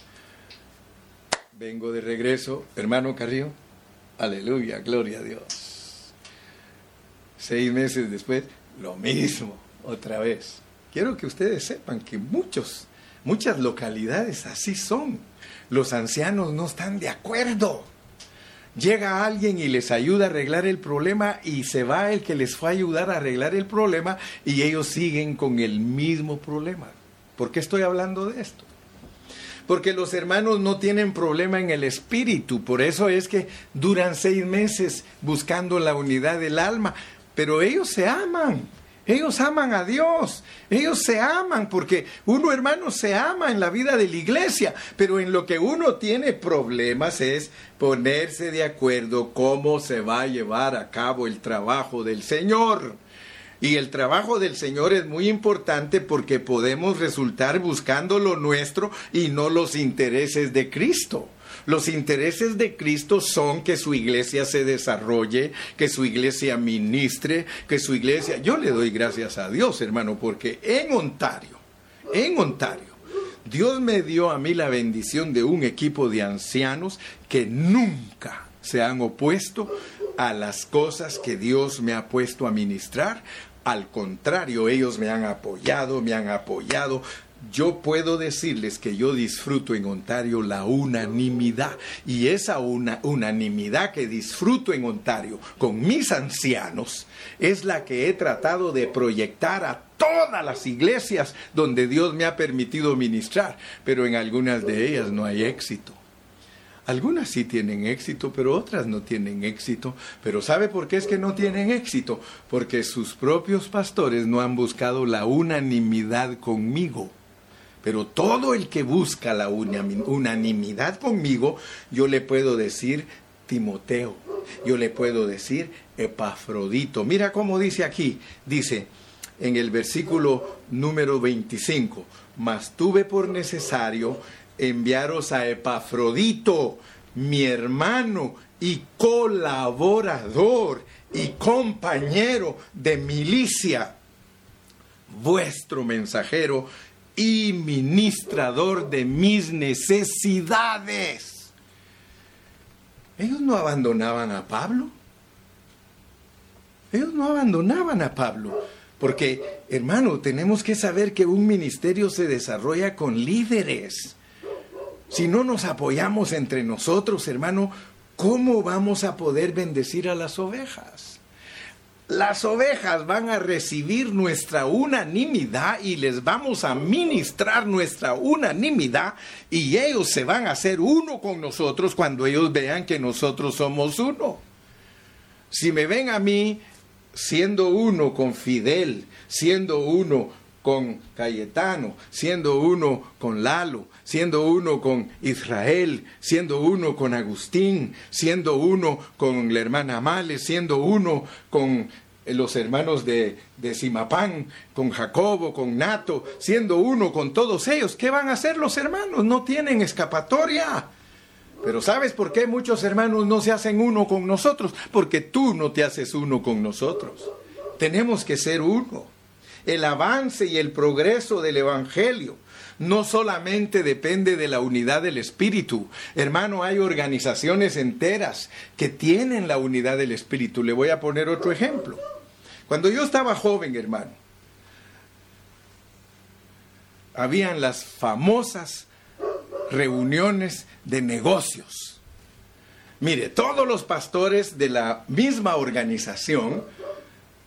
vengo de regreso hermano Carrillo. Aleluya gloria a Dios. Seis meses después lo mismo otra vez. Quiero que ustedes sepan que muchos muchas localidades así son. Los ancianos no están de acuerdo. Llega alguien y les ayuda a arreglar el problema y se va el que les fue a ayudar a arreglar el problema y ellos siguen con el mismo problema. ¿Por qué estoy hablando de esto? Porque los hermanos no tienen problema en el espíritu, por eso es que duran seis meses buscando la unidad del alma, pero ellos se aman. Ellos aman a Dios, ellos se aman porque uno hermano se ama en la vida de la iglesia, pero en lo que uno tiene problemas es ponerse de acuerdo cómo se va a llevar a cabo el trabajo del Señor. Y el trabajo del Señor es muy importante porque podemos resultar buscando lo nuestro y no los intereses de Cristo. Los intereses de Cristo son que su iglesia se desarrolle, que su iglesia ministre, que su iglesia... Yo le doy gracias a Dios, hermano, porque en Ontario, en Ontario, Dios me dio a mí la bendición de un equipo de ancianos que nunca se han opuesto a las cosas que Dios me ha puesto a ministrar. Al contrario, ellos me han apoyado, me han apoyado yo puedo decirles que yo disfruto en Ontario la unanimidad y esa una, unanimidad que disfruto en Ontario con mis ancianos es la que he tratado de proyectar a todas las iglesias donde Dios me ha permitido ministrar, pero en algunas de ellas no hay éxito. Algunas sí tienen éxito, pero otras no tienen éxito. Pero ¿sabe por qué es que no tienen éxito? Porque sus propios pastores no han buscado la unanimidad conmigo. Pero todo el que busca la unanimidad conmigo, yo le puedo decir Timoteo, yo le puedo decir Epafrodito. Mira cómo dice aquí, dice en el versículo número 25, mas tuve por necesario enviaros a Epafrodito, mi hermano y colaborador y compañero de milicia, vuestro mensajero y ministrador de mis necesidades. Ellos no abandonaban a Pablo. Ellos no abandonaban a Pablo. Porque, hermano, tenemos que saber que un ministerio se desarrolla con líderes. Si no nos apoyamos entre nosotros, hermano, ¿cómo vamos a poder bendecir a las ovejas? Las ovejas van a recibir nuestra unanimidad y les vamos a ministrar nuestra unanimidad y ellos se van a hacer uno con nosotros cuando ellos vean que nosotros somos uno. Si me ven a mí siendo uno con Fidel, siendo uno con Cayetano, siendo uno con Lalo, siendo uno con Israel, siendo uno con Agustín, siendo uno con la hermana Male, siendo uno con los hermanos de, de Simapán, con Jacobo, con Nato, siendo uno con todos ellos. ¿Qué van a hacer los hermanos? No tienen escapatoria. Pero ¿sabes por qué muchos hermanos no se hacen uno con nosotros? Porque tú no te haces uno con nosotros. Tenemos que ser uno. El avance y el progreso del Evangelio no solamente depende de la unidad del Espíritu. Hermano, hay organizaciones enteras que tienen la unidad del Espíritu. Le voy a poner otro ejemplo. Cuando yo estaba joven, hermano, habían las famosas reuniones de negocios. Mire, todos los pastores de la misma organización,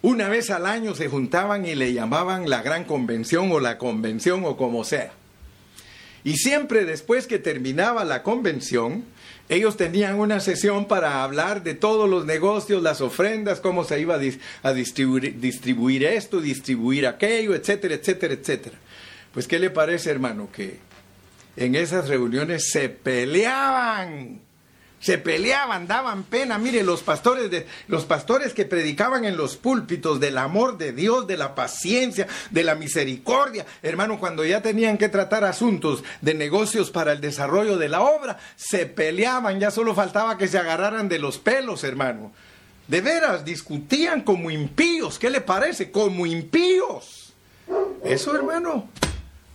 una vez al año se juntaban y le llamaban la gran convención o la convención o como sea. Y siempre después que terminaba la convención, ellos tenían una sesión para hablar de todos los negocios, las ofrendas, cómo se iba a, distribuir, distribuir esto, distribuir aquello, etcétera, etcétera, etcétera. Pues, ¿qué le parece, hermano? Que en esas reuniones se peleaban. Se peleaban, daban pena. Mire, los pastores, de, los pastores que predicaban en los púlpitos del amor de Dios, de la paciencia, de la misericordia. Hermano, cuando ya tenían que tratar asuntos de negocios para el desarrollo de la obra, se peleaban. Ya solo faltaba que se agarraran de los pelos, hermano. De veras, discutían como impíos. ¿Qué le parece? Como impíos. Eso, hermano,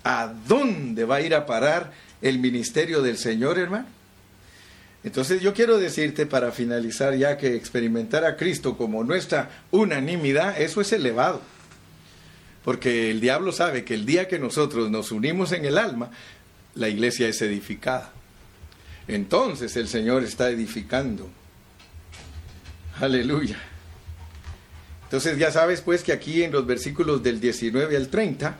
¿A dónde va a ir a parar el ministerio del Señor, hermano? Entonces yo quiero decirte para finalizar ya que experimentar a Cristo como nuestra unanimidad, eso es elevado. Porque el diablo sabe que el día que nosotros nos unimos en el alma, la iglesia es edificada. Entonces el Señor está edificando. Aleluya. Entonces ya sabes pues que aquí en los versículos del 19 al 30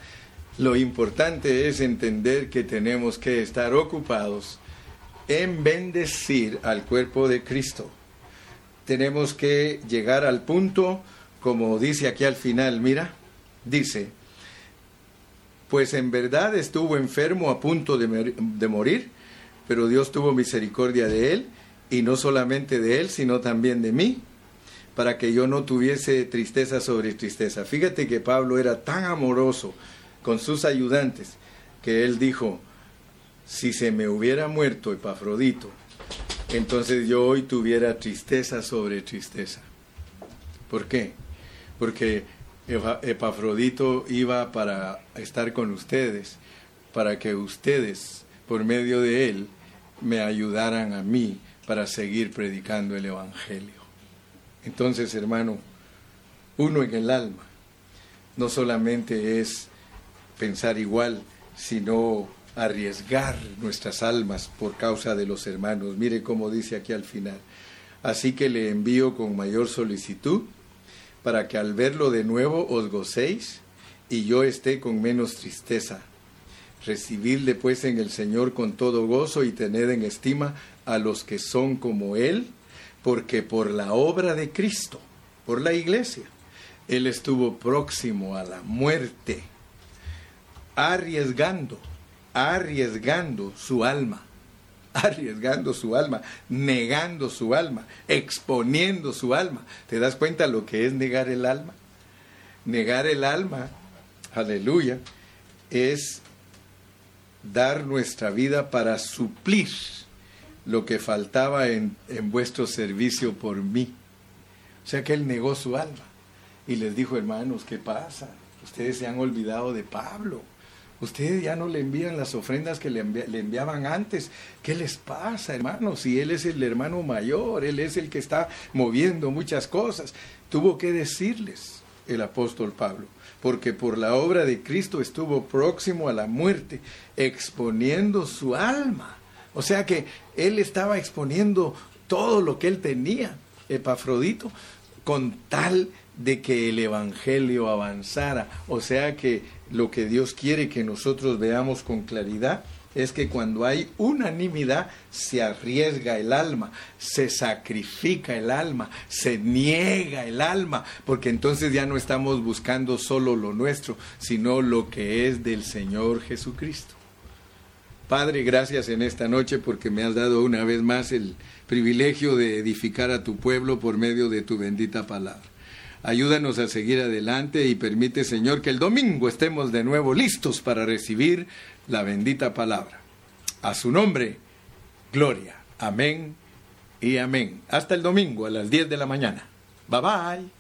lo importante es entender que tenemos que estar ocupados en bendecir al cuerpo de Cristo. Tenemos que llegar al punto, como dice aquí al final, mira, dice, pues en verdad estuvo enfermo a punto de, de morir, pero Dios tuvo misericordia de él, y no solamente de él, sino también de mí, para que yo no tuviese tristeza sobre tristeza. Fíjate que Pablo era tan amoroso, con sus ayudantes, que él dijo, si se me hubiera muerto Epafrodito, entonces yo hoy tuviera tristeza sobre tristeza. ¿Por qué? Porque Epafrodito iba para estar con ustedes, para que ustedes, por medio de él, me ayudaran a mí para seguir predicando el Evangelio. Entonces, hermano, uno en el alma no solamente es pensar igual, sino arriesgar nuestras almas por causa de los hermanos. Mire cómo dice aquí al final. Así que le envío con mayor solicitud para que al verlo de nuevo os gocéis y yo esté con menos tristeza. Recibidle pues en el Señor con todo gozo y tened en estima a los que son como Él, porque por la obra de Cristo, por la iglesia, Él estuvo próximo a la muerte arriesgando, arriesgando su alma, arriesgando su alma, negando su alma, exponiendo su alma. ¿Te das cuenta lo que es negar el alma? Negar el alma, aleluya, es dar nuestra vida para suplir lo que faltaba en, en, vuestro servicio por mí. O sea que él negó su alma y les dijo, hermanos, ¿qué pasa? Ustedes se han olvidado de Pablo. Ustedes ya no le envían las ofrendas que le, enviaban antes. ¿Qué les pasa, hermano? Si Él es el hermano mayor, Él es el que está moviendo muchas cosas. Tuvo que decirles el apóstol Pablo, porque por la obra de Cristo estuvo próximo a la muerte, exponiendo su alma. O sea que Él estaba exponiendo todo lo que Él tenía, Epafrodito, con tal de que el Evangelio avanzara. O sea que lo que Dios quiere que nosotros veamos con claridad es que cuando hay unanimidad se arriesga el alma, se sacrifica el alma, se niega el alma, porque entonces ya no estamos buscando solo lo nuestro, sino lo que es del Señor Jesucristo. Padre, gracias en esta noche porque me has dado una vez más el privilegio de edificar a tu pueblo por medio de tu bendita palabra. Ayúdanos a seguir adelante y permite, Señor, que el domingo estemos de nuevo listos para recibir la bendita palabra. A su nombre, gloria. Amén y amén. Hasta el domingo a las 10 de la mañana. Bye bye.